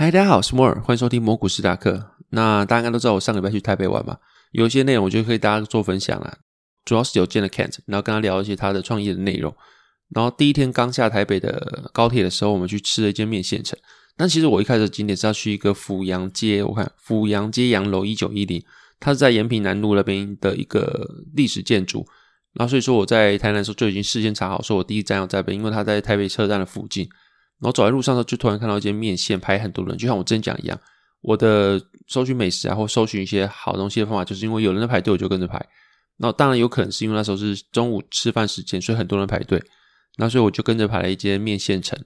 嗨，大家好，我是摩尔，欢迎收听蘑菇史达克。那大家应该都知道，我上礼拜去台北玩嘛，有一些内容我觉得可以大家做分享啦。主要是有见了 Kent，然后跟他聊一些他的创业的内容。然后第一天刚下台北的高铁的时候，我们去吃了一间面线城。但其实我一开始景点是要去一个阜阳街，我看阜阳街洋楼一九一零，它是在延平南路那边的一个历史建筑。然后所以说我在台南的时候就已经事先查好，说我第一站要在北，因为他在台北车站的附近。然后走在路上的时候，就突然看到一间面线排很多人，就像我之前讲一样，我的搜寻美食啊，或搜寻一些好东西的方法，就是因为有人在排队，我就跟着排。然后当然有可能是因为那时候是中午吃饭时间，所以很多人排队。那所以我就跟着排了一间面线城。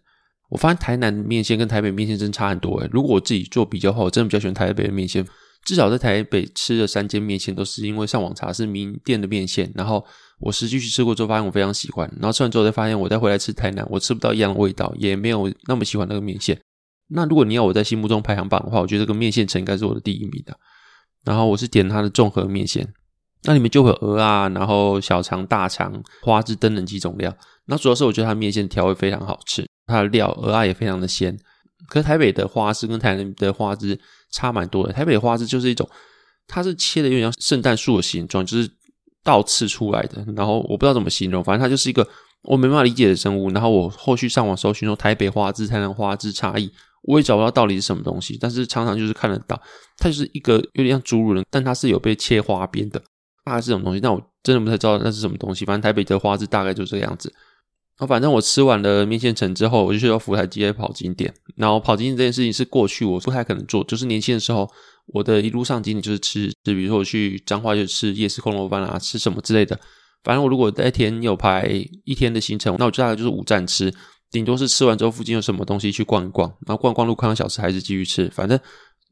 我发现台南面线跟台北面线真差很多诶。如果我自己做比较的话，我真的比较喜欢台北的面线。至少在台北吃的三间面线，都是因为上网查是名店的面线，然后。我实际去吃过之后，发现我非常喜欢。然后吃完之后，再发现我再回来吃台南，我吃不到一样的味道，也没有那么喜欢那个面线。那如果你要我在心目中排行榜的话，我觉得这个面线城应该是我的第一名的。然后我是点它的综合面线，那里面就会有鹅啊，然后小肠、大肠、花枝等等几种料。那主要是我觉得它面线调味非常好吃，它的料鹅啊也非常的鲜。可是台北的花枝跟台南的花枝差蛮多的。台北的花枝就是一种，它是切的有点像圣诞树的形状，就是。倒刺出来的，然后我不知道怎么形容，反正它就是一个我没办法理解的生物。然后我后续上网搜寻说台北花枝、台南花枝差异，我也找不到到底是什么东西。但是常常就是看得到，它就是一个有点像侏儒人，但它是有被切花边的，大概是这种东西。但我真的不太知道那是什么东西。反正台北的花枝大概就这个样子。然后反正我吃完了面线城之后，我就去到福台街跑景点。然后跑景点这件事情是过去我不太可能做，就是年轻的时候。我的一路上景点就是吃，就比如说我去彰化就吃夜市空楼饭啊，吃什么之类的。反正我如果那天有排一天的行程，那我就大概就是五站吃，顶多是吃完之后附近有什么东西去逛一逛，然后逛逛路看看小吃还是继续吃。反正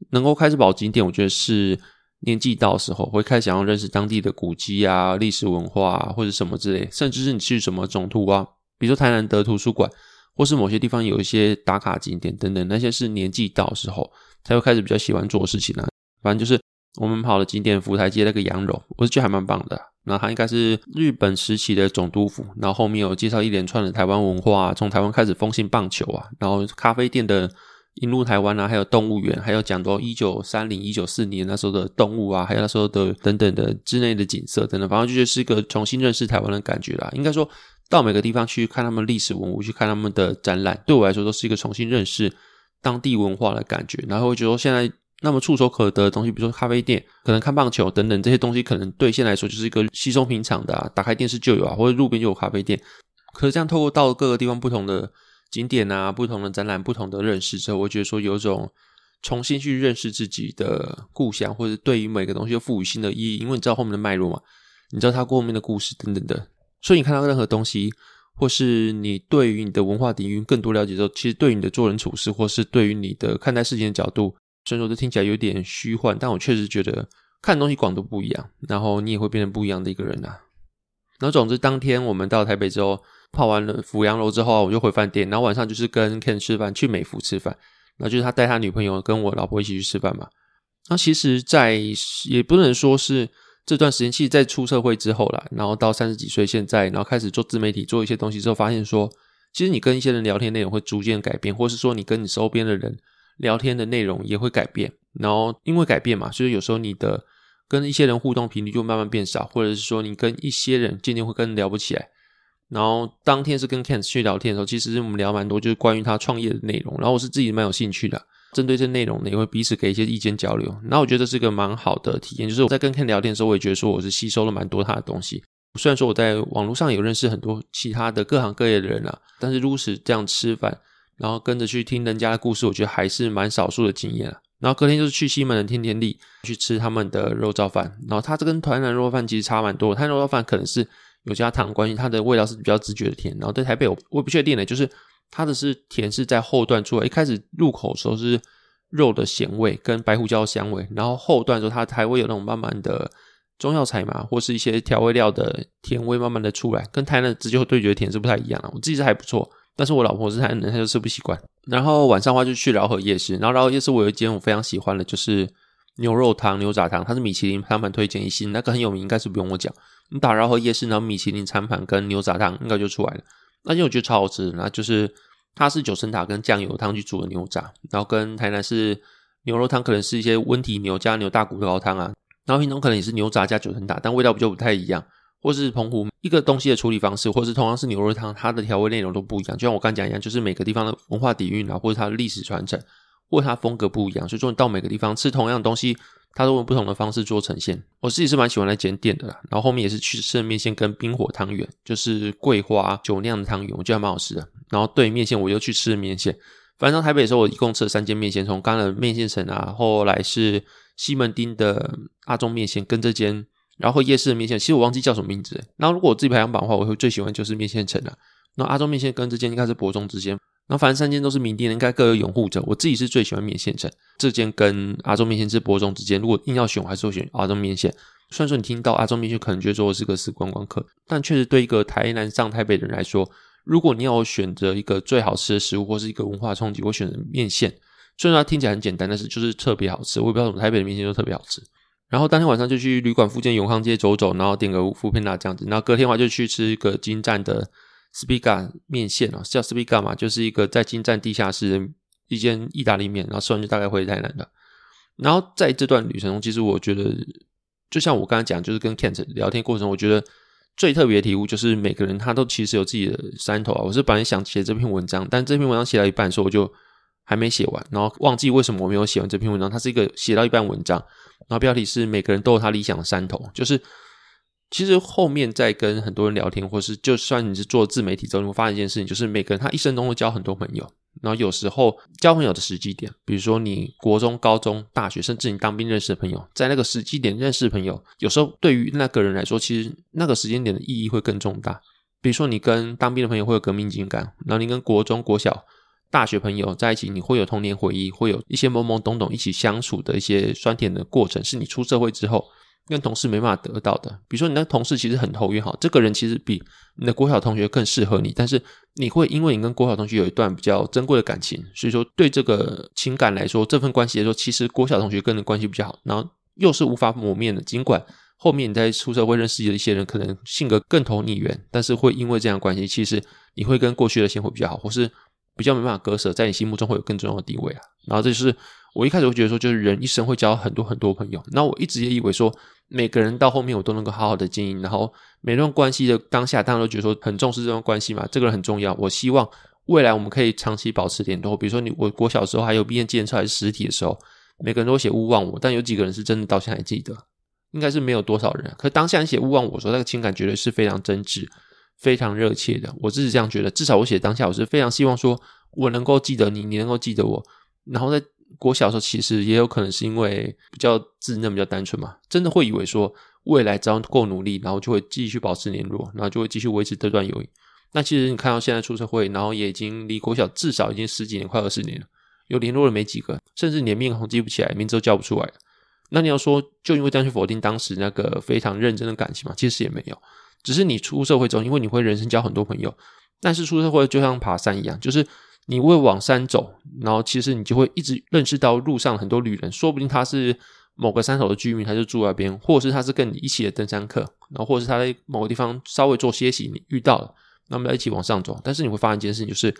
能够开始跑景点，我觉得是年纪到时候会开始想要认识当地的古迹啊、历史文化或者什么之类，甚至是你去什么总图啊，比如说台南的图书馆，或是某些地方有一些打卡景点等等，那些是年纪到时候。他又开始比较喜欢做事情呢。反正就是我们跑了景点福台街那个羊肉，我是觉得还蛮棒的。那它应该是日本时期的总督府，然后后面有介绍一连串的台湾文化，从台湾开始风行棒球啊，然后咖啡店的引入台湾啊，还有动物园，还有讲到一九三零、一九四年那时候的动物啊，还有那时候的等等的之内的景色等等，反正就觉得是一个重新认识台湾的感觉啦。应该说到每个地方去看他们历史文物，去看他们的展览，对我来说都是一个重新认识。当地文化的感觉，然后会觉得现在那么触手可得的东西，比如说咖啡店，可能看棒球等等这些东西，可能对现在来说就是一个稀松平常的啊。打开电视就有啊，或者路边就有咖啡店。可是这样透过到各个地方不同的景点啊、不同的展览、不同的认识之后，我觉得说有种重新去认识自己的故乡，或者对于每个东西又赋予新的意义。因为你知道后面的脉络嘛，你知道它后面的故事等等的，所以你看到任何东西。或是你对于你的文化底蕴更多了解之后，其实对于你的做人处事，或是对于你的看待事情的角度，虽然说这听起来有点虚幻，但我确实觉得看东西广度不一样，然后你也会变成不一样的一个人呐。然后总之，当天我们到台北之后，泡完了阜阳楼之后，我就回饭店，然后晚上就是跟 Ken 吃饭，去美孚吃饭，那就是他带他女朋友跟我老婆一起去吃饭嘛。那其实，在也不能说是。这段时间，其实在出社会之后啦，然后到三十几岁，现在然后开始做自媒体，做一些东西之后，发现说，其实你跟一些人聊天内容会逐渐改变，或是说你跟你周边的人聊天的内容也会改变。然后因为改变嘛，所以有时候你的跟一些人互动频率就慢慢变少，或者是说你跟一些人渐渐会跟聊不起来。然后当天是跟 Ken 去聊天的时候，其实我们聊蛮多，就是关于他创业的内容。然后我是自己蛮有兴趣的。针对这内容呢，也会彼此给一些意见交流。那我觉得是个蛮好的体验，就是我在跟 Ken 聊天的时候，我也觉得说我是吸收了蛮多他的东西。虽然说我在网络上有认识很多其他的各行各业的人啊，但是如此这样吃饭，然后跟着去听人家的故事，我觉得还是蛮少数的经验啊。然后隔天就是去西门的天天利去吃他们的肉燥饭，然后它这跟台南肉饭其实差蛮多。他肉燥饭可能是有加糖关系，它的味道是比较直觉的甜。然后在台北我我不确定的，就是。它的是甜是在后段出来，一开始入口时候是肉的咸味跟白胡椒香味，然后后段的时候它还会有那种慢慢的中药材嘛，或是一些调味料的甜味慢慢的出来，跟台南直接对决甜是不太一样的。我自己是还不错，但是我老婆是台南人，她就吃不习惯。然后晚上的话就去饶河夜市，然后饶河夜市我有一间我非常喜欢的，就是牛肉汤、牛杂汤，它是米其林餐盘推荐一星，那个很有名，应该是不用我讲。你打饶河夜市，然后米其林餐盘跟牛杂汤应该就出来了。那因为我觉得超好吃，那就是它是九层塔跟酱油汤去煮的牛杂，然后跟台南是牛肉汤，可能是一些温体牛加牛大骨高汤啊，然后品种可能也是牛杂加九层塔，但味道不就不太一样。或是澎湖一个东西的处理方式，或是同样是牛肉汤，它的调味内容都不一样。就像我刚讲一样，就是每个地方的文化底蕴啊，或者它的历史传承，或它风格不一样，所以说你到每个地方吃同样的东西，它都用不同的方式做呈现。我自己是蛮喜欢那间店的啦。然后后面也是去吃面线跟冰火汤圆，就是桂花酒酿的汤圆，我觉得还蛮好吃的。然后对面线我又去吃了面线。反正台北的时候，我一共吃了三间面线，从刚的面线城啊，后来是西门町的阿中面线，跟这间。然后夜市的面线，其实我忘记叫什么名字。然后如果我自己排行榜的话，我会最喜欢就是面线城了。那阿中面线跟这间应该是伯中之间。那反正三间都是名店，应该各有拥护者。我自己是最喜欢面线城这间跟阿中面线是伯中之间。如果硬要选，我还是会选阿中面线。虽然说你听到阿中面线，可能觉得说我是个死观光客，但确实对一个台南上台北的人来说，如果你要我选择一个最好吃的食物或是一个文化冲击，我选择面线。虽然它听起来很简单，但是就是特别好吃。我也不知道怎么台北的面线就特别好吃。然后当天晚上就去旅馆附近永康街走走，然后点个福片辣这样子。然后隔天的话就去吃一个精湛的 Spiga 面线哦，叫 Spiga 嘛，就是一个在金站地下室一间意大利面。然后吃完就大概回台南了。然后在这段旅程中，其实我觉得，就像我刚才讲，就是跟 Kent 聊天过程，我觉得最特别的体悟就是每个人他都其实有自己的山头啊。我是本来想写这篇文章，但这篇文章写到一半的时候，我就还没写完，然后忘记为什么我没有写完这篇文章。它是一个写到一半文章。然后标题是每个人都有他理想的山头，就是其实后面在跟很多人聊天，或是就算你是做自媒体之后，你会发现一件事情，就是每个人他一生中会交很多朋友。然后有时候交朋友的时机点，比如说你国中、高中、大学，甚至你当兵认识的朋友，在那个时机点认识朋友，有时候对于那个人来说，其实那个时间点的意义会更重大。比如说你跟当兵的朋友会有革命情感，然后你跟国中、国小。大学朋友在一起，你会有童年回忆，会有一些懵懵懂懂一起相处的一些酸甜的过程，是你出社会之后跟同事没办法得到的。比如说，你那同事其实很投缘，好，这个人其实比你的国小同学更适合你，但是你会因为你跟国小同学有一段比较珍贵的感情，所以说对这个情感来说，这份关系来说，其实国小同学跟你关系比较好，然后又是无法磨灭的。尽管后面你在出社会认识的一些人，可能性格更投你缘，但是会因为这样关系，其实你会跟过去的线会比较好，或是。比较没办法割舍，在你心目中会有更重要的地位啊。然后这就是我一开始会觉得说，就是人一生会交很多很多朋友。那我一直也以为说，每个人到后面我都能够好好的经营。然后每段关系的当下，大家都觉得说很重视这段关系嘛，这个人很重要。我希望未来我们可以长期保持联络。比如说你我我小时候还有毕业纪念册还是实体的时候，每个人都写勿忘我，但有几个人是真的到现在还记得？应该是没有多少人。可当下你写勿忘我说那个情感绝对是非常真挚。非常热切的，我自己这样觉得。至少我写当下，我是非常希望说，我能够记得你，你能够记得我。然后在国小的时候，其实也有可能是因为比较稚嫩、比较单纯嘛，真的会以为说，未来只要够努力，然后就会继续保持联络，然后就会继续维持这段友谊。那其实你看到现在出社会，然后也已经离国小至少已经十几年，快二十年了，有联络的没几个，甚至连面孔记不起来，名字都叫不出来。那你要说，就因为这样去否定当时那个非常认真的感情嘛？其实也没有。只是你出社会之后，因为你会人生交很多朋友，但是出社会就像爬山一样，就是你会往山走，然后其实你就会一直认识到路上很多旅人，说不定他是某个山头的居民，他就住那边，或者是他是跟你一起的登山客，然后或者是他在某个地方稍微做歇息，你遇到了，那么一起往上走。但是你会发现一件事情，就是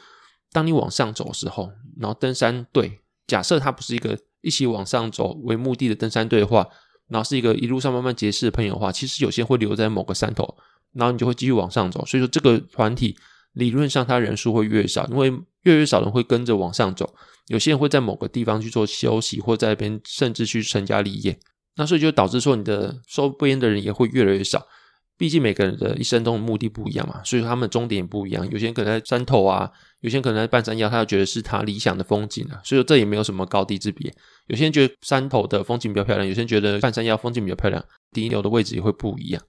当你往上走的时候，然后登山队假设他不是一个一起往上走为目的的登山队的话，然后是一个一路上慢慢结识的朋友的话，其实有些会留在某个山头。然后你就会继续往上走，所以说这个团体理论上它人数会越少，因为越越少人会跟着往上走。有些人会在某个地方去做休息，或在那边甚至去成家立业。那所以就导致说你的收边的人也会越来越少。毕竟每个人的一生中的目的不一样嘛，所以他们终点不一样。有些人可能在山头啊，有些人可能在半山腰，他就觉得是他理想的风景啊。所以说这也没有什么高低之别。有些人觉得山头的风景比较漂亮，有些人觉得半山腰风景比较漂亮，顶流的位置也会不一样。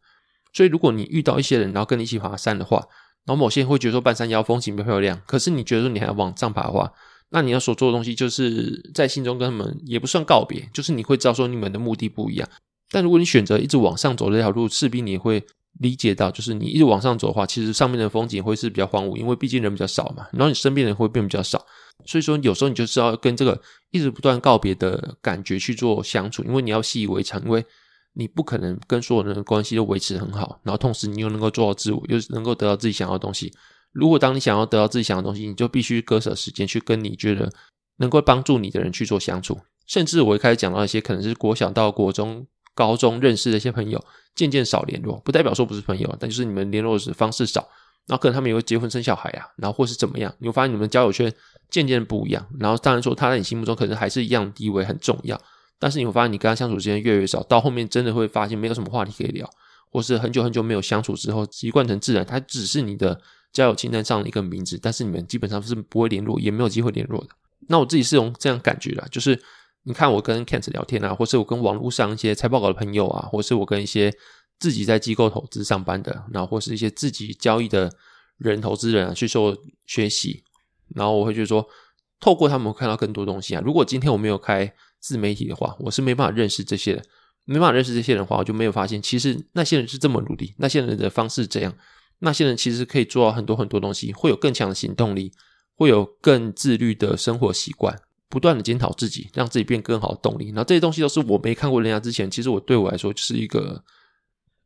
所以，如果你遇到一些人，然后跟你一起爬山的话，然后某些人会觉得说半山腰风景不漂亮，可是你觉得说你还要往上爬的话，那你要所做的东西就是在心中跟他们也不算告别，就是你会知道说你们的目的不一样。但如果你选择一直往上走这条路，势必你会理解到，就是你一直往上走的话，其实上面的风景会是比较荒芜，因为毕竟人比较少嘛，然后你身边人会变比较少，所以说有时候你就是要跟这个一直不断告别的感觉去做相处，因为你要习以为常，因为你不可能跟所有人的关系都维持很好，然后同时你又能够做到自我，又能够得到自己想要的东西。如果当你想要得到自己想要的东西，你就必须割舍时间去跟你觉得能够帮助你的人去做相处，甚至我一开始讲到一些可能是国小到国中。高中认识的一些朋友，渐渐少联络，不代表说不是朋友，但就是你们联络的方式少，然后可能他们也会结婚生小孩啊，然后或是怎么样，你会发现你们交友圈渐渐不一样。然后当然说他在你心目中可能还是一样地位很重要，但是你会发现你跟他相处时间越来越少，到后面真的会发现没有什么话题可以聊，或是很久很久没有相处之后习惯成自然，他只是你的交友清单上的一个名字，但是你们基本上是不会联络，也没有机会联络的。那我自己是用这样感觉的，就是。你看我跟 Kent 聊天啊，或是我跟网络上一些财报稿的朋友啊，或是我跟一些自己在机构投资上班的，然后或是一些自己交易的人、投资人啊，去做学习，然后我会觉得说，透过他们看到更多东西啊。如果今天我没有开自媒体的话，我是没办法认识这些人，没办法认识这些人的话，我就没有发现其实那些人是这么努力，那些人的方式这样，那些人其实可以做到很多很多东西，会有更强的行动力，会有更自律的生活习惯。不断的检讨自己，让自己变更好的动力。然后这些东西都是我没看过人家之前，其实我对我来说就是一个，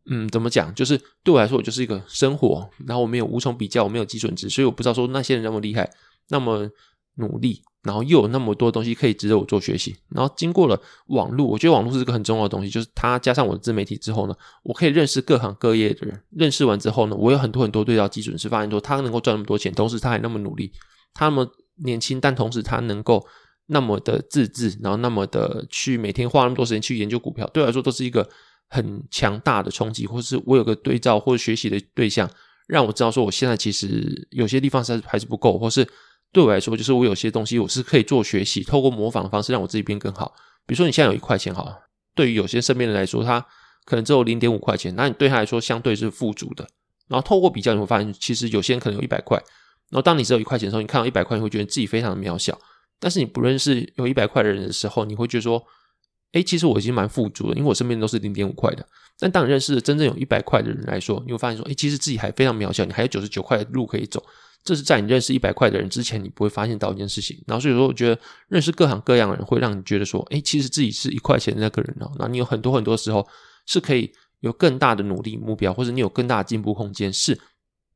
嗯，怎么讲？就是对我来说，我就是一个生活。然后我没有无从比较，我没有基准值，所以我不知道说那些人那么厉害，那么努力，然后又有那么多东西可以值得我做学习。然后经过了网络，我觉得网络是一个很重要的东西，就是它加上我的自媒体之后呢，我可以认识各行各业的人。认识完之后呢，我有很多很多对照基准，是发现说他能够赚那么多钱，同时他还那么努力，他那么年轻，但同时他能够。那么的自制，然后那么的去每天花那么多时间去研究股票，对我来说都是一个很强大的冲击，或是我有个对照或者学习的对象，让我知道说我现在其实有些地方是还是不够，或是对我来说，就是我有些东西我是可以做学习，透过模仿的方式让我自己变更好。比如说你现在有一块钱，好，对于有些身边人来说，他可能只有零点五块钱，那你对他来说相对是富足的。然后透过比较，你会发现其实有些人可能有一百块，然后当你只有一块钱的时候，你看到一百块，你会觉得自己非常的渺小。但是你不认识有一百块的人的时候，你会觉得说，哎，其实我已经蛮富足了，因为我身边都是零点五块的。但当你认识真正有一百块的人来说，你会发现说，哎，其实自己还非常渺小，你还有九十九块的路可以走。这是在你认识一百块的人之前，你不会发现到一件事情。然后所以说，我觉得认识各行各样的人，会让你觉得说，哎，其实自己是一块钱的那个人哦。那你有很多很多时候是可以有更大的努力目标，或者你有更大的进步空间，是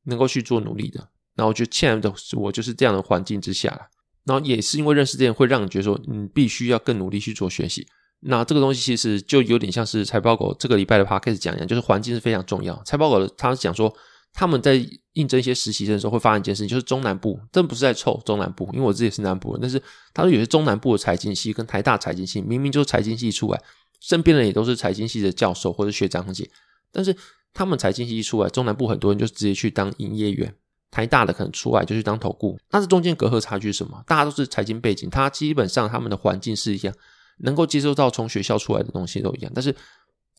能够去做努力的。那我觉得现在的我就是这样的环境之下。然后也是因为认识这些，会让你觉得说，你必须要更努力去做学习。那这个东西其实就有点像是财报狗这个礼拜的 p 开始讲一样，就是环境是非常重要。财报狗他讲说，他们在应征一些实习生的时候，会发现一件事情，就是中南部，真不是在臭中南部，因为我自己是南部人，但是他说有些中南部的财经系跟台大财经系，明明就是财经系出来，身边人也都是财经系的教授或者学长姐，但是他们财经系出来，中南部很多人就直接去当营业员。台大的可能出来就去当投顾，但是中间隔阂差距是什么？大家都是财经背景，他基本上他们的环境是一样，能够接受到从学校出来的东西都一样。但是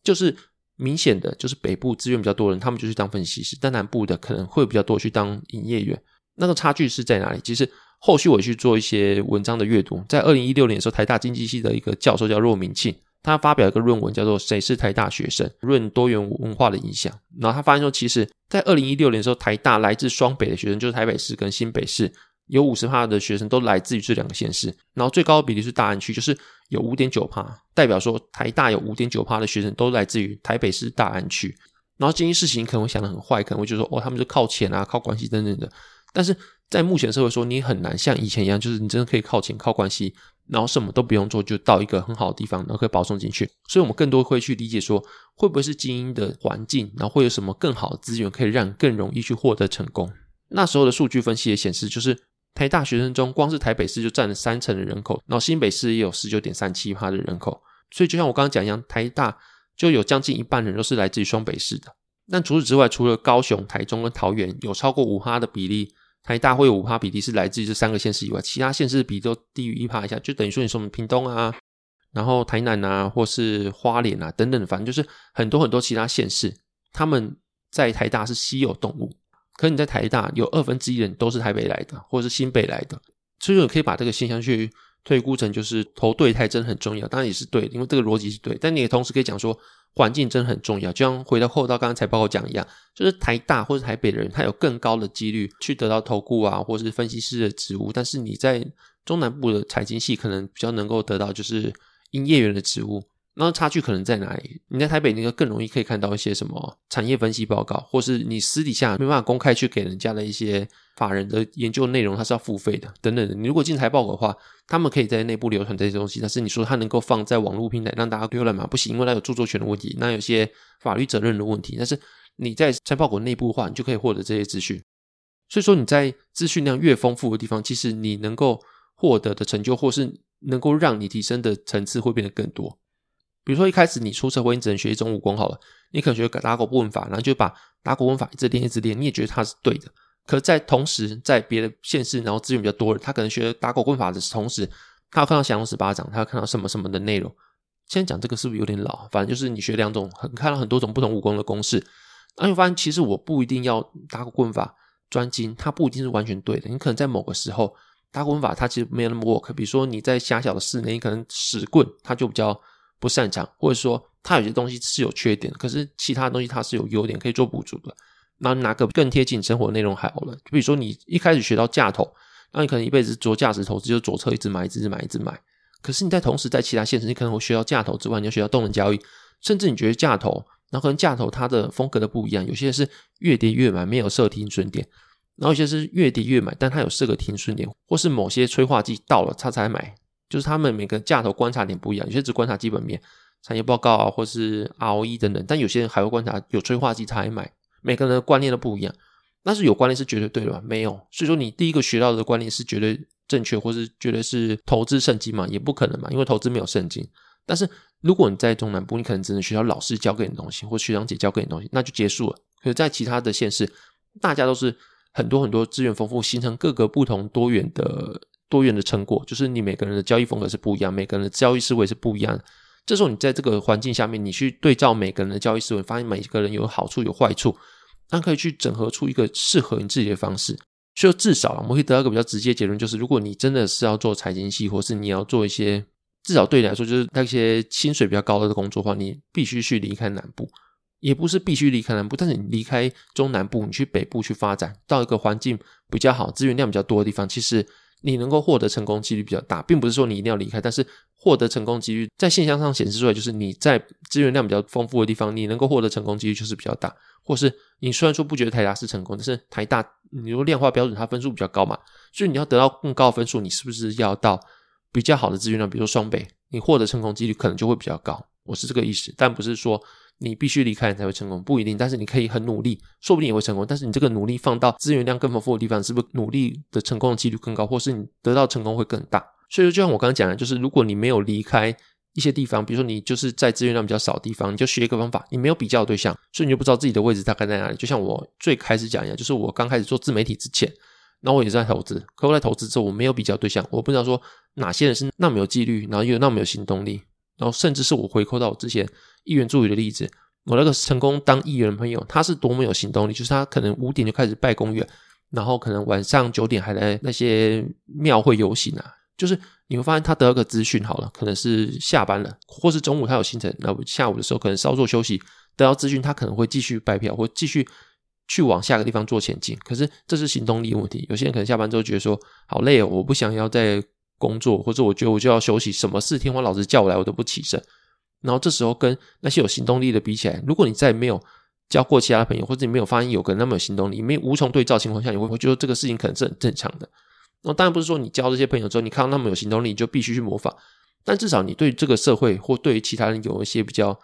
就是明显的就是北部资源比较多人，他们就去当分析师；但南部的可能会比较多去当营业员。那个差距是在哪里？其实后续我去做一些文章的阅读，在二零一六年的时候，台大经济系的一个教授叫骆明庆。他发表一个论文，叫做《谁是台大学生？论多元文化的影响》。然后他发现说，其实，在二零一六年的时候，台大来自双北的学生，就是台北市跟新北市，有五十趴的学生都来自于这两个县市。然后最高的比例是大安区，就是有五点九趴，代表说台大有五点九趴的学生都来自于台北市大安区。然后这件事情可能会想得很坏，可能会就说哦，他们是靠钱啊、靠关系等等的。但是在目前社会说，你很难像以前一样，就是你真的可以靠钱、靠关系。然后什么都不用做，就到一个很好的地方，然后可以保送进去。所以，我们更多会去理解说，会不会是精英的环境，然后会有什么更好的资源，可以让更容易去获得成功。那时候的数据分析也显示，就是台大学生中，光是台北市就占了三成的人口，然后新北市也有十九点三七趴的人口。所以，就像我刚刚讲一样，台大就有将近一半人都是来自于双北市的。但除此之外，除了高雄、台中跟桃园有超过五趴的比例。台大会有五趴比例是来自于这三个县市以外，其他县市的比都低于一趴以下，就等于说你说我们屏东啊，然后台南啊，或是花莲啊等等，反正就是很多很多其他县市，他们在台大是稀有动物，可你在台大有二分之一人都是台北来的，或者是新北来的，所以你可以把这个现象去推估成就是投对台真的很重要，当然也是对，因为这个逻辑是对，但你也同时可以讲说环境真的很重要，就像回到后到刚刚财报讲一样，就是台大或者台北的人，他有更高的几率去得到投顾啊，或是分析师的职务，但是你在中南部的财经系可能比较能够得到就是营业员的职务。那差距可能在哪里？你在台北那个更容易可以看到一些什么产业分析报告，或是你私底下没办法公开去给人家的一些法人的研究内容，它是要付费的等等的。你如果进财报的话，他们可以在内部流传这些东西，但是你说它能够放在网络平台让大家浏览吗？不行，因为它有著作权的问题，那有些法律责任的问题。但是你在财报股内部的话，你就可以获得这些资讯。所以说你在资讯量越丰富的地方，其实你能够获得的成就，或是能够让你提升的层次会变得更多。比如说一开始你出社会，你只能学一种武功好了，你可能学打狗棍法，然后就把打狗文法一直练一直练，你也觉得它是对的。可在同时，在别的县市，然后资源比较多，他可能学打狗棍法的同时，他要看到降龙十八掌，他要看到什么什么的内容。现在讲这个是不是有点老？反正就是你学两种，很看到很多种不同武功的公式，那你发现其实我不一定要打狗棍法专精，它不一定是完全对的。你可能在某个时候打狗棍法它其实没有那么 work。比如说你在狭小的室内，你可能使棍它就比较。不擅长，或者说它有些东西是有缺点，可是其他东西它是有优点可以做补足的。那哪个更贴近生活内容好了？就比如说你一开始学到架头，那你可能一辈子做价值投资，就左侧一直买，一直买，一直买。可是你在同时在其他现实，你可能会学到架头之外，你要学到动能交易，甚至你觉得架头，然后可能架头它的风格的不一样，有些是越跌越买，没有设停损点，然后有些是越跌越买，但它有设个停损点，或是某些催化剂到了它才买。就是他们每个价头观察点不一样，有些只观察基本面、产业报告啊，或是 ROE 等等，但有些人还会观察有催化剂才买。每个人的观念都不一样，但是有观念是绝对对的吗？没有。所以说，你第一个学到的观念是绝对正确，或是绝对是投资圣经嘛？也不可能嘛，因为投资没有圣经。但是如果你在中南部，你可能只能学到老师教给你的东西，或学长姐教给你的东西，那就结束了。可是，在其他的县市，大家都是很多很多资源丰富，形成各个不同多元的。多元的成果，就是你每个人的交易风格是不一样，每个人的交易思维是不一样。这时候你在这个环境下面，你去对照每个人的交易思维，发现每一个人有好处有坏处，那可以去整合出一个适合你自己的方式。所以至少我们会得到一个比较直接结论，就是如果你真的是要做财经系，或是你要做一些至少对你来说就是那些薪水比较高的工作的话，你必须去离开南部，也不是必须离开南部，但是你离开中南部，你去北部去发展，到一个环境比较好、资源量比较多的地方，其实。你能够获得成功几率比较大，并不是说你一定要离开，但是获得成功几率在现象上显示出来，就是你在资源量比较丰富的地方，你能够获得成功几率就是比较大。或是你虽然说不觉得台大是成功，但是台大你说量化标准它分数比较高嘛，所以你要得到更高的分数，你是不是要到比较好的资源量，比如说双倍，你获得成功几率可能就会比较高。我是这个意思，但不是说。你必须离开你才会成功，不一定。但是你可以很努力，说不定也会成功。但是你这个努力放到资源量更丰富的地方，是不是努力的成功的几率更高，或是你得到成功会更大？所以说，就像我刚刚讲的，就是如果你没有离开一些地方，比如说你就是在资源量比较少的地方，你就学一个方法，你没有比较对象，所以你就不知道自己的位置大概在哪里。就像我最开始讲一样，就是我刚开始做自媒体之前，那我也在投资，可我在投资之后，我没有比较对象，我不知道说哪些人是那么有纪律，然后又那么有行动力，然后甚至是我回扣到我之前。议员助理的例子，我那个成功当议员的朋友，他是多么有行动力，就是他可能五点就开始拜公园，然后可能晚上九点还在那些庙会游行啊。就是你会发现他得到个资讯好了，可能是下班了，或是中午他有行程，那下午的时候可能稍作休息，得到资讯他可能会继续拜票或继续去往下个地方做前进。可是这是行动力问题，有些人可能下班之后觉得说好累哦，我不想要再工作，或者我觉得我就要休息，什么事天荒老师叫我来我都不起身。然后这时候跟那些有行动力的比起来，如果你再没有交过其他朋友，或者你没有发现有个人那么有行动力，没无从对照情况下，你会会觉得这个事情可能是很正常的。那当然不是说你交这些朋友之后，你看到那么有行动力，你就必须去模仿。但至少你对这个社会或对于其他人有一些比较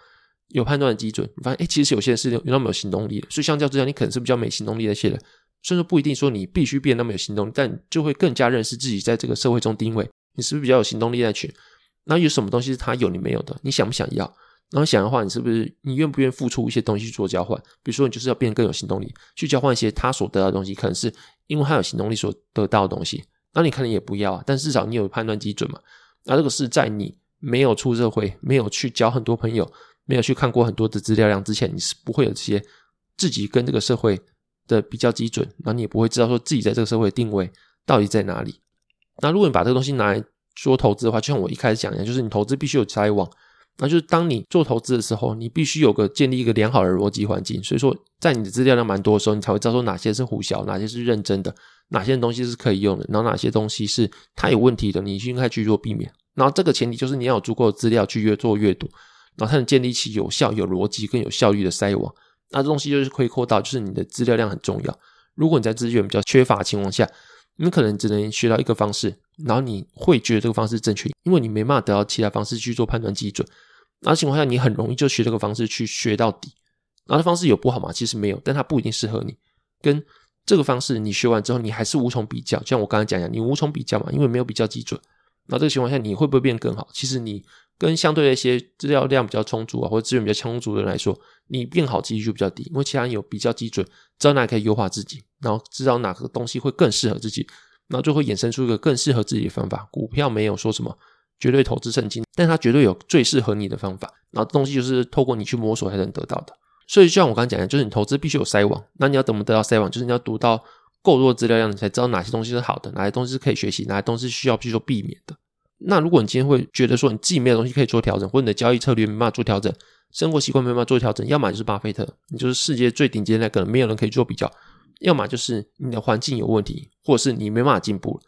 有判断的基准。你发现，哎，其实有些人是有那么有行动力，所以相较之下，你可能是比较没行动力的一些人。所以说不一定说你必须变那么有行动力，但就会更加认识自己在这个社会中定位。你是不是比较有行动力那群？那有什么东西是他有你没有的？你想不想要？然后想的话，你是不是你愿不愿意付出一些东西去做交换？比如说，你就是要变得更有行动力，去交换一些他所得到的东西，可能是因为他有行动力所得到的东西。那你可能也不要啊，但至少你有判断基准嘛。那这个是在你没有出社会、没有去交很多朋友、没有去看过很多的资料量之前，你是不会有这些自己跟这个社会的比较基准，然后你也不会知道说自己在这个社会定位到底在哪里。那如果你把这个东西拿来说投资的话，就像我一开始讲一样，就是你投资必须有筛网。那就是当你做投资的时候，你必须有个建立一个良好的逻辑环境。所以说，在你的资料量蛮多的时候，你才会知道说哪些是胡小，哪些是认真的，哪些东西是可以用的，然后哪些东西是它有问题的，你应该去做避免。然后这个前提就是你要有足够的资料去越做阅读，然后才能建立起有效、有逻辑、更有效率的筛网。那这东西就是可以扩到，就是你的资料量很重要。如果你在资源比较缺乏的情况下，你可能只能学到一个方式，然后你会觉得这个方式正确，因为你没办法得到其他方式去做判断基准。那情况下，你很容易就学这个方式去学到底。然后方式有不好嘛？其实没有，但它不一定适合你。跟这个方式你学完之后，你还是无从比较。就像我刚才讲一样，你无从比较嘛，因为没有比较基准。那这个情况下，你会不会变更好？其实你跟相对的一些资料量比较充足啊，或者资源比较充足的人来说，你变好几率就比较低，因为其他人有比较基准，知道哪里可以优化自己，然后知道哪个东西会更适合自己，然后就会衍生出一个更适合自己的方法。股票没有说什么。绝对投资圣经，但它绝对有最适合你的方法。然后东西就是透过你去摸索才能得到的。所以就像我刚刚讲的，就是你投资必须有筛网。那你要怎么得到筛网？就是你要读到够多的资料量，你才知道哪些东西是好的，哪些东西是可以学习，哪些东西需要去做避免的。那如果你今天会觉得说你自己没有东西可以做调整，或者你的交易策略没办法做调整，生活习惯没办法做调整，要么就是巴菲特，你就是世界最顶尖的那个，没有人可以做比较；要么就是你的环境有问题，或者是你没办法进步。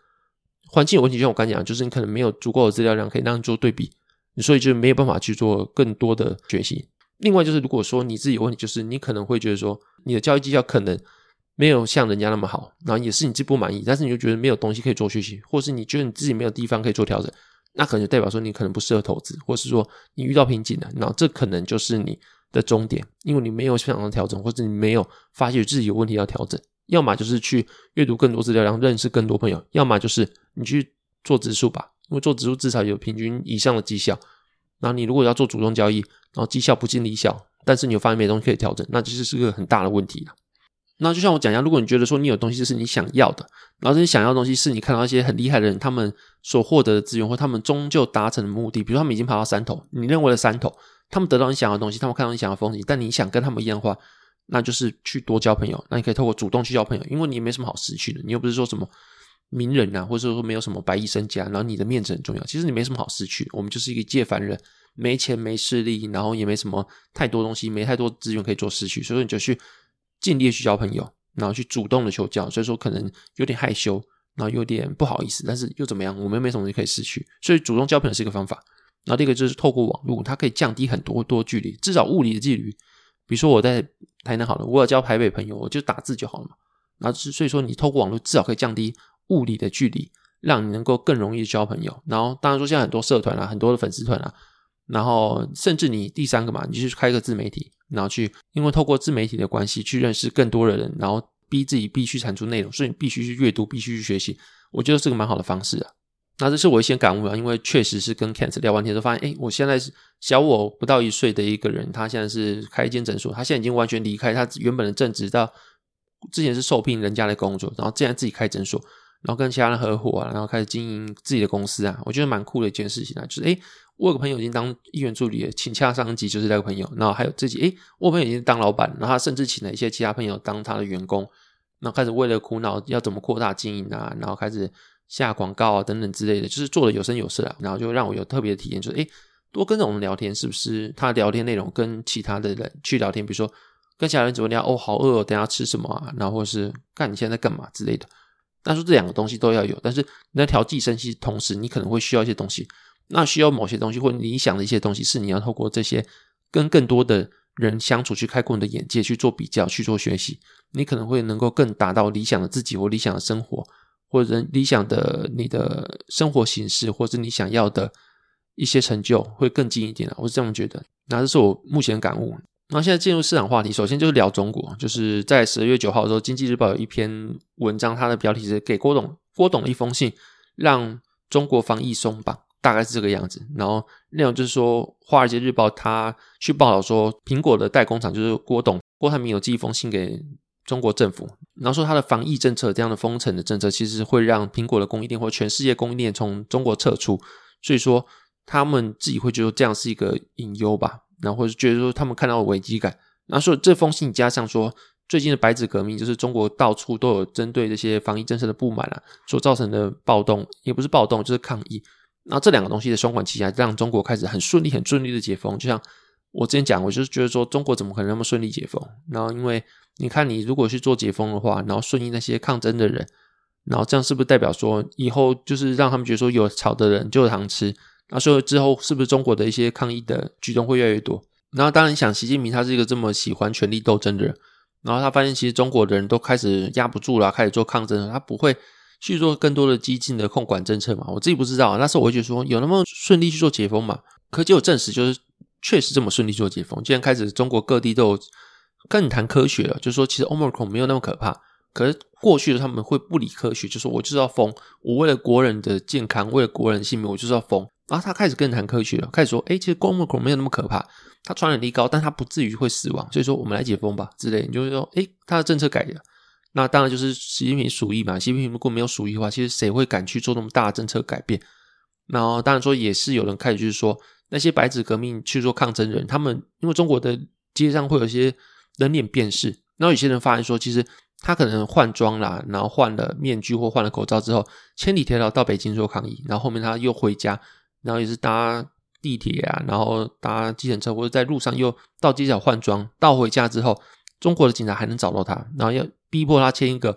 环境有问题，就像我刚讲，就是你可能没有足够的资料量可以让你做对比，所以就没有办法去做更多的学习。另外就是，如果说你自己有问题，就是你可能会觉得说你的交易绩效可能没有像人家那么好，然后也是你自己不满意，但是你就觉得没有东西可以做学习，或是你觉得你自己没有地方可以做调整，那可能就代表说你可能不适合投资，或是说你遇到瓶颈了，然后这可能就是你的终点，因为你没有想要调整，或者你没有发现自己有问题要调整。要么就是去阅读更多资料，然后认识更多朋友；要么就是你去做指数吧，因为做指数至少有平均以上的绩效。然后你如果要做主动交易，然后绩效不尽理想，但是你有发现没东西可以调整，那其实是个很大的问题了。那就像我讲一样，如果你觉得说你有东西是你想要的，然后你想要的东西是你看到一些很厉害的人他们所获得的资源，或他们终究达成的目的，比如他们已经爬到山头，你认为的山头，他们得到你想要的东西，他们看到你想要的风景，但你想跟他们一样的话。那就是去多交朋友，那你可以透过主动去交朋友，因为你也没什么好失去的，你又不是说什么名人啊，或者说没有什么白衣身家，然后你的面子很重要，其实你没什么好失去。我们就是一个借凡人，没钱没势力，然后也没什么太多东西，没太多资源可以做失去，所以你就去尽力去交朋友，然后去主动的求教。所以说可能有点害羞，然后有点不好意思，但是又怎么样？我们没什么东西可以失去，所以主动交朋友是一个方法。然后第二个就是透过网络，它可以降低很多多距离，至少物理的距离。比如说我在台南好了，我要交台北朋友，我就打字就好了嘛。然后所以说你透过网络至少可以降低物理的距离，让你能够更容易交朋友。然后当然说现在很多社团啊，很多的粉丝团啊，然后甚至你第三个嘛，你去开个自媒体，然后去因为透过自媒体的关系去认识更多的人，然后逼自己必须产出内容，所以你必须去阅读，必须去学习。我觉得是个蛮好的方式啊。那这是我一些感悟啊，因为确实是跟 k a n t 聊完天之后发现，哎，我现在是小我不到一岁的一个人，他现在是开一间诊所，他现在已经完全离开他原本的正职，到之前是受聘人家的工作，然后现在自己开诊所，然后跟其他人合伙啊，然后开始经营自己的公司啊，我觉得蛮酷的一件事情啊，就是哎，我有个朋友已经当议员助理了，请洽上级就是那个朋友，然后还有自己，哎，我朋友已经当老板，然后他甚至请了一些其他朋友当他的员工，然后开始为了苦恼要怎么扩大经营啊，然后开始。下广告啊，等等之类的，就是做的有声有色啊，然后就让我有特别的体验，就是诶，多跟着我们聊天，是不是他聊天内容跟其他的人去聊天，比如说跟其他人怎么聊，哦，好饿，哦，等下吃什么啊？然后或是看你现在在干嘛之类的。但是这两个东西都要有，但是你在调剂声息同时，你可能会需要一些东西，那需要某些东西或理想的一些东西，是你要透过这些跟更多的人相处，去开阔你的眼界，去做比较，去做学习，你可能会能够更达到理想的自己或理想的生活。或者理想的你的生活形式，或者你想要的一些成就，会更近一点啊！我是这么觉得。那这是我目前感悟。那现在进入市场话题，首先就是聊中国。就是在十二月九号的时候，《经济日报》有一篇文章，它的标题是“给郭董郭董一封信，让中国防疫松绑”，大概是这个样子。然后内容就是说，《华尔街日报》它去报道说，苹果的代工厂就是郭董郭台铭有寄一封信给。中国政府，然后说它的防疫政策这样的封城的政策，其实会让苹果的供应链或全世界供应链从中国撤出，所以说他们自己会觉得这样是一个隐忧吧，然后或者觉得说他们看到了危机感，然后所以这封信加上说最近的白纸革命，就是中国到处都有针对这些防疫政策的不满啊，所造成的暴动，也不是暴动，就是抗议。然后这两个东西的双管齐下，让中国开始很顺利、很顺利的解封。就像我之前讲，我就是觉得说，中国怎么可能那么顺利解封？然后因为你看，你如果去做解封的话，然后顺应那些抗争的人，然后这样是不是代表说，以后就是让他们觉得说，有吵的人就有糖吃？那所以之后是不是中国的一些抗议的举动会越来越多？然后当然想，习近平他是一个这么喜欢权力斗争的人。然后他发现，其实中国的人都开始压不住了，开始做抗争了。他不会去做更多的激进的控管政策嘛？我自己不知道。那时候我会觉得说，有那么顺利去做解封嘛？可结果证实，就是确实这么顺利做解封。既然开始中国各地都有更谈科学了，就是说其实 Omicron 没有那么可怕。可是过去的他们会不理科学，就说我就是要封，我为了国人的健康，为了国人性命，我就是要封。然后他开始更谈科学了，开始说，哎，其实 Omicron 没有那么可怕。它传染力高，但它不至于会死亡，所以说我们来解封吧之类。你就是说，诶，他的政策改了，那当然就是习近平鼠疫嘛。习近平如果没有鼠疫的话，其实谁会敢去做那么大的政策改变？然后当然说也是有人开始就是说，那些白纸革命去做抗争人，他们因为中国的街上会有一些人脸辨识，然后有些人发现说，其实他可能换装啦，然后换了面具或换了口罩之后，千里迢迢到北京做抗议，然后后面他又回家，然后也是搭。地铁啊，然后搭计程车或者在路上又到街角换装，到回家之后，中国的警察还能找到他，然后要逼迫他签一个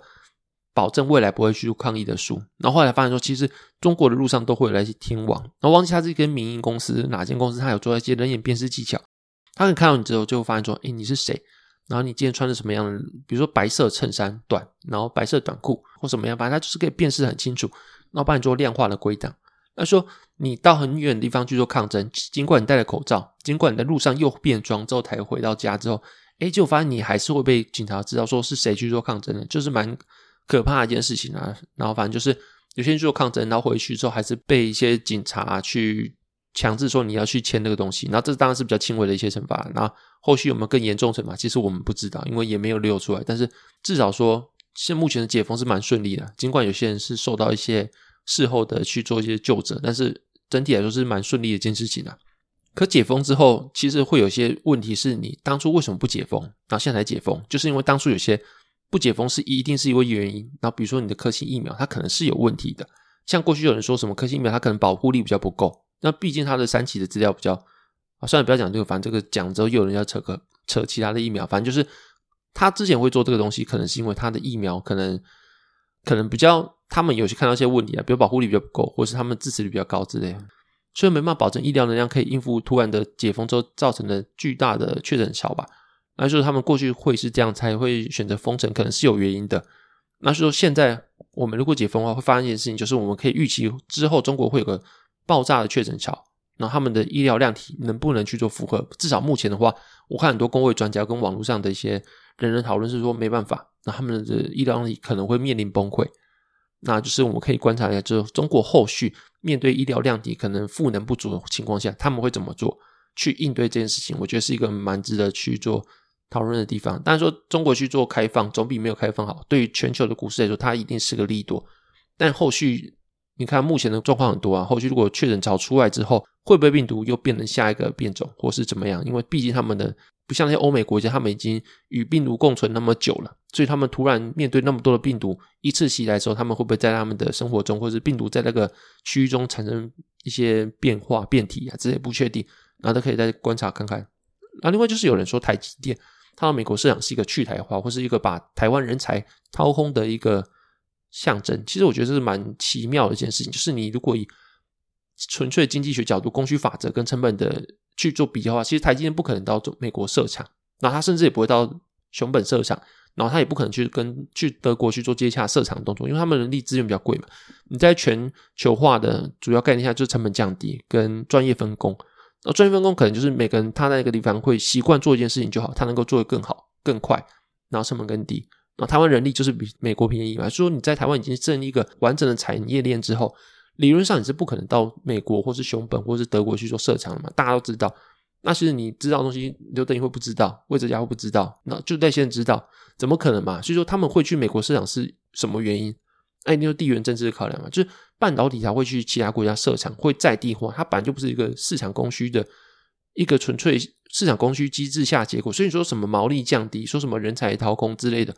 保证未来不会去抗议的书。然后后来发现说，其实中国的路上都会有那些天网，然后忘记他是一间民营公司，哪间公司他有做一些人眼辨识技巧，他可以看到你之后就发现说，哎，你是谁？然后你今天穿的什么样的？比如说白色衬衫短，然后白色短裤或什么样，反正他就是可以辨识很清楚，然后帮你做量化的归档。他说：“你到很远的地方去做抗争，尽管你戴了口罩，尽管你在路上又变装之后才回到家之后，哎，结果发现你还是会被警察知道说是谁去做抗争的，就是蛮可怕的一件事情啊。然后反正就是有些人做抗争，然后回去之后还是被一些警察去强制说你要去签那个东西。然后这当然是比较轻微的一些惩罚。那后续有没有更严重惩罚？其实我们不知道，因为也没有流出来。但是至少说，现目前的解封是蛮顺利的，尽管有些人是受到一些。”事后的去做一些救治，但是整体来说是蛮顺利的一件事情啊。可解封之后，其实会有些问题，是你当初为什么不解封，然后现在才解封，就是因为当初有些不解封是一定是因为原因。那比如说你的科兴疫苗，它可能是有问题的。像过去有人说什么科兴疫苗它可能保护力比较不够，那毕竟它的三期的资料比较啊，算了，不要讲这个，反正这个讲之后又有人要扯个扯其他的疫苗，反正就是他之前会做这个东西，可能是因为他的疫苗可能可能比较。他们有去看到一些问题啊，比如保护力比较不够，或是他们支持率比较高之类，所以没办法保证医疗能量可以应付突然的解封之后造成的巨大的确诊潮吧。那就是他们过去会是这样才会选择封城，可能是有原因的。那是说现在我们如果解封的话，会发生一件事情，就是我们可以预期之后中国会有个爆炸的确诊潮，那他们的医疗量体能不能去做负荷？至少目前的话，我看很多工位专家跟网络上的一些人人讨论是说没办法，那他们的医疗力可能会面临崩溃。那就是我们可以观察一下，就是中国后续面对医疗量体可能赋能不足的情况下，他们会怎么做去应对这件事情？我觉得是一个蛮值得去做讨论的地方。但是说中国去做开放，总比没有开放好。对于全球的股市来说，它一定是个利多。但后续你看目前的状况很多啊，后续如果确诊潮出来之后，会不会病毒又变成下一个变种，或是怎么样？因为毕竟他们的。不像那些欧美国家，他们已经与病毒共存那么久了，所以他们突然面对那么多的病毒一次袭来的时候，他们会不会在他们的生活中，或者病毒在那个区域中产生一些变化、变体啊？这些不确定，然后都可以再观察看看。然后另外就是有人说台积电，它到美国市场是一个去台化，或是一个把台湾人才掏空的一个象征。其实我觉得这是蛮奇妙的一件事情，就是你如果以纯粹经济学角度、供需法则跟成本的。去做比较的话，其实台积电不可能到美国设厂，然后他甚至也不会到熊本设厂，然后他也不可能去跟去德国去做接洽设厂动作，因为他们人力资源比较贵嘛。你在全球化的主要概念下，就是成本降低跟专业分工。那专业分工可能就是每个人他在那个地方会习惯做一件事情就好，他能够做得更好、更快，然后成本更低。然后台湾人力就是比美国便宜嘛。说你在台湾已经建立一个完整的产业链之后。理论上你是不可能到美国或是熊本或是德国去做设厂的嘛？大家都知道，那其实你知道的东西，刘德英会不知道，魏哲家会不知道，那就在先知道，怎么可能嘛？所以说他们会去美国设厂是什么原因？哎，你说地缘政治的考量嘛，就是半导体才会去其他国家设厂，会在地化，它本来就不是一个市场供需的一个纯粹市场供需机制下结果。所以说什么毛利降低，说什么人才掏空之类的，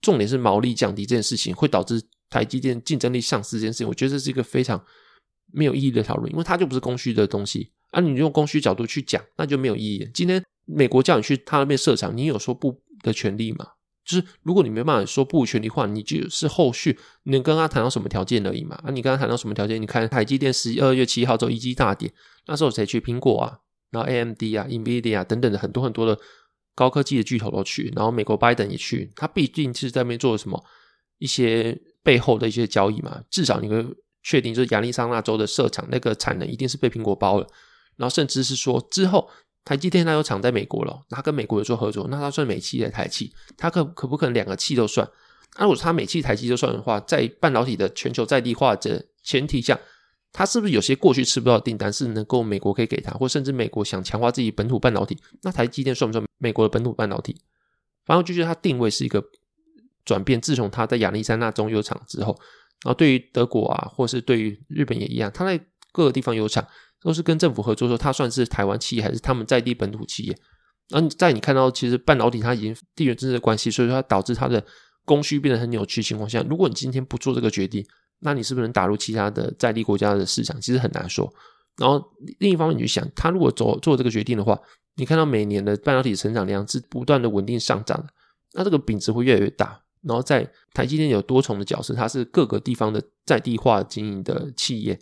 重点是毛利降低这件事情会导致台积电竞争力丧失这件事情。我觉得这是一个非常没有意义的讨论，因为它就不是供需的东西啊。你用供需角度去讲，那就没有意义。今天美国叫你去他那边设厂，你有说不的权利吗？就是如果你没办法说不权利话，你就是后续你能跟他谈到什么条件而已嘛？啊，你跟他谈到什么条件？你看台积电十二月七号之后一击大跌，那时候谁去？苹果啊，然后 AMD 啊、NVIDIA 等等的很多很多的高科技的巨头都去，然后美国拜登也去，他毕竟是在那边做了什么一些背后的一些交易嘛？至少你可以确定，就是亚利桑那州的设厂那个产能一定是被苹果包了，然后甚至是说之后。台积电它有厂在美国了，它跟美国有做合作，那它算美企还是台企？它可可不可能两个企都算？那如果它美企、台积都算的话，在半导体的全球在地化的前提下，它是不是有些过去吃不到订单是能够美国可以给它，或甚至美国想强化自己本土半导体？那台积电算不算美国的本土半导体？反正就觉得它定位是一个转变。自从他在亚利桑那中有厂之后，然后对于德国啊，或是对于日本也一样，他在各个地方有厂。都是跟政府合作，说他算是台湾企业还是他们在地本土企业？那在你看到其实半导体它已经地缘政治的关系，所以说它导致它的供需变得很扭曲情况下，如果你今天不做这个决定，那你是不是能打入其他的在地国家的市场？其实很难说。然后另一方面，你就想，他如果做做这个决定的话，你看到每年的半导体成长量是不断的稳定上涨的，那这个饼值会越来越大。然后在台积电有多重的角色，它是各个地方的在地化经营的企业。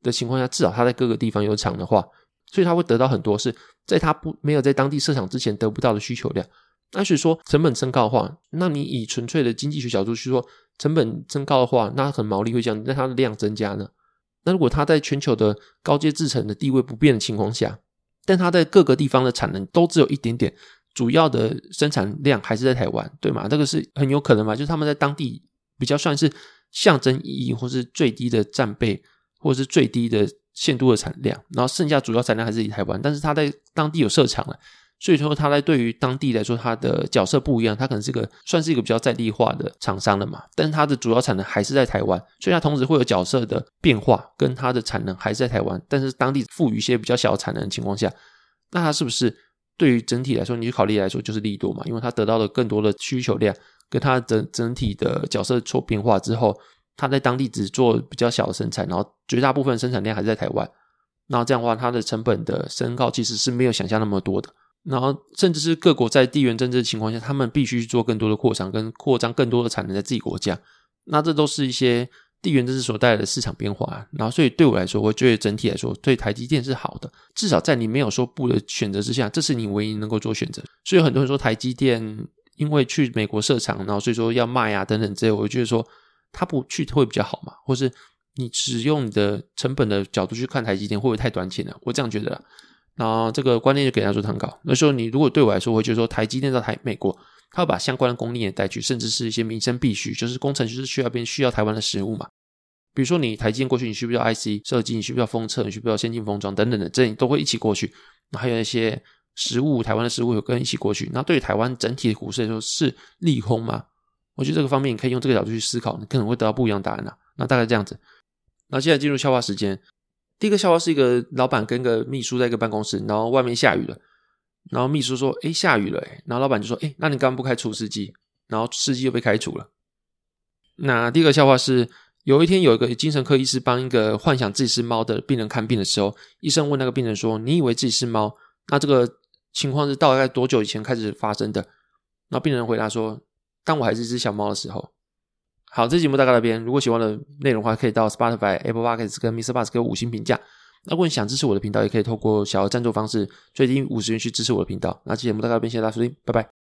的情况下，至少它在各个地方有厂的话，所以它会得到很多是在它不没有在当地设厂之前得不到的需求量。那所以说成本升高的话，那你以纯粹的经济学角度去说，成本升高的话，那很毛利会降，那它的量增加呢？那如果它在全球的高阶制程的地位不变的情况下，但它在各个地方的产能都只有一点点，主要的生产量还是在台湾，对吗？这个是很有可能嘛？就是他们在当地比较算是象征意义或是最低的战备。或是最低的限度的产量，然后剩下主要产量还是以台湾，但是它在当地有设厂了，所以说它在对于当地来说，它的角色不一样，它可能是个算是一个比较在地化的厂商了嘛，但是它的主要产能还是在台湾，所以它同时会有角色的变化，跟它的产能还是在台湾，但是当地赋予一些比较小产能的情况下，那它是不是对于整体来说，你去考虑来说就是利多嘛？因为它得到了更多的需求量，跟它整整体的角色做变化之后。它在当地只做比较小的生产，然后绝大部分生产量还是在台湾。那这样的话，它的成本的升高其实是没有想象那么多的。然后，甚至是各国在地缘政治的情况下，他们必须做更多的扩张，跟扩张更多的产能在自己国家。那这都是一些地缘政治所带来的市场变化。然后，所以对我来说，我觉得整体来说，对台积电是好的。至少在你没有说不的选择之下，这是你唯一能够做选择。所以很多人说台积电因为去美国设厂，然后所以说要卖啊等等这些，我就觉得说。他不去会比较好嘛？或是你只用你的成本的角度去看台积电，会不会太短浅了？我这样觉得。那这个观念就给他做参考。那时候你如果对我来说，我觉得说台积电到台美国，他会把相关的供应链带去，甚至是一些民生必须，就是工程师需要边需要台湾的食物嘛。比如说你台积电过去，你需不需要 IC 设计？你需不需要封测？你需不需要先进封装等等的，这都会一起过去。那还有一些食物，台湾的食物有跟一起过去。那对于台湾整体的股市来说，是利空吗？我觉得这个方面你可以用这个角度去思考，你可能会得到不一样答案啊。那大概这样子。那现在进入笑话时间。第一个笑话是一个老板跟个秘书在一个办公室，然后外面下雨了，然后秘书说：“哎，下雨了。”哎，然后老板就说：“哎，那你刚刚不开除湿机？”然后司机又被开除了。那第二个笑话是，有一天有一个精神科医师帮一个幻想自己是猫的病人看病的时候，医生问那个病人说：“你以为自己是猫？那这个情况是大概多久以前开始发生的？”然后病人回答说。当我还是一只小猫的时候，好，这节目大概到这边。如果喜欢的内容的话，可以到 Spotify、Apple Podcasts 跟 Mr. Bus 给五星评价。那如果你想支持我的频道，也可以透过小额赞助方式，最低五十元去支持我的频道。那这节目大概到这边，谢谢大家收听，拜拜。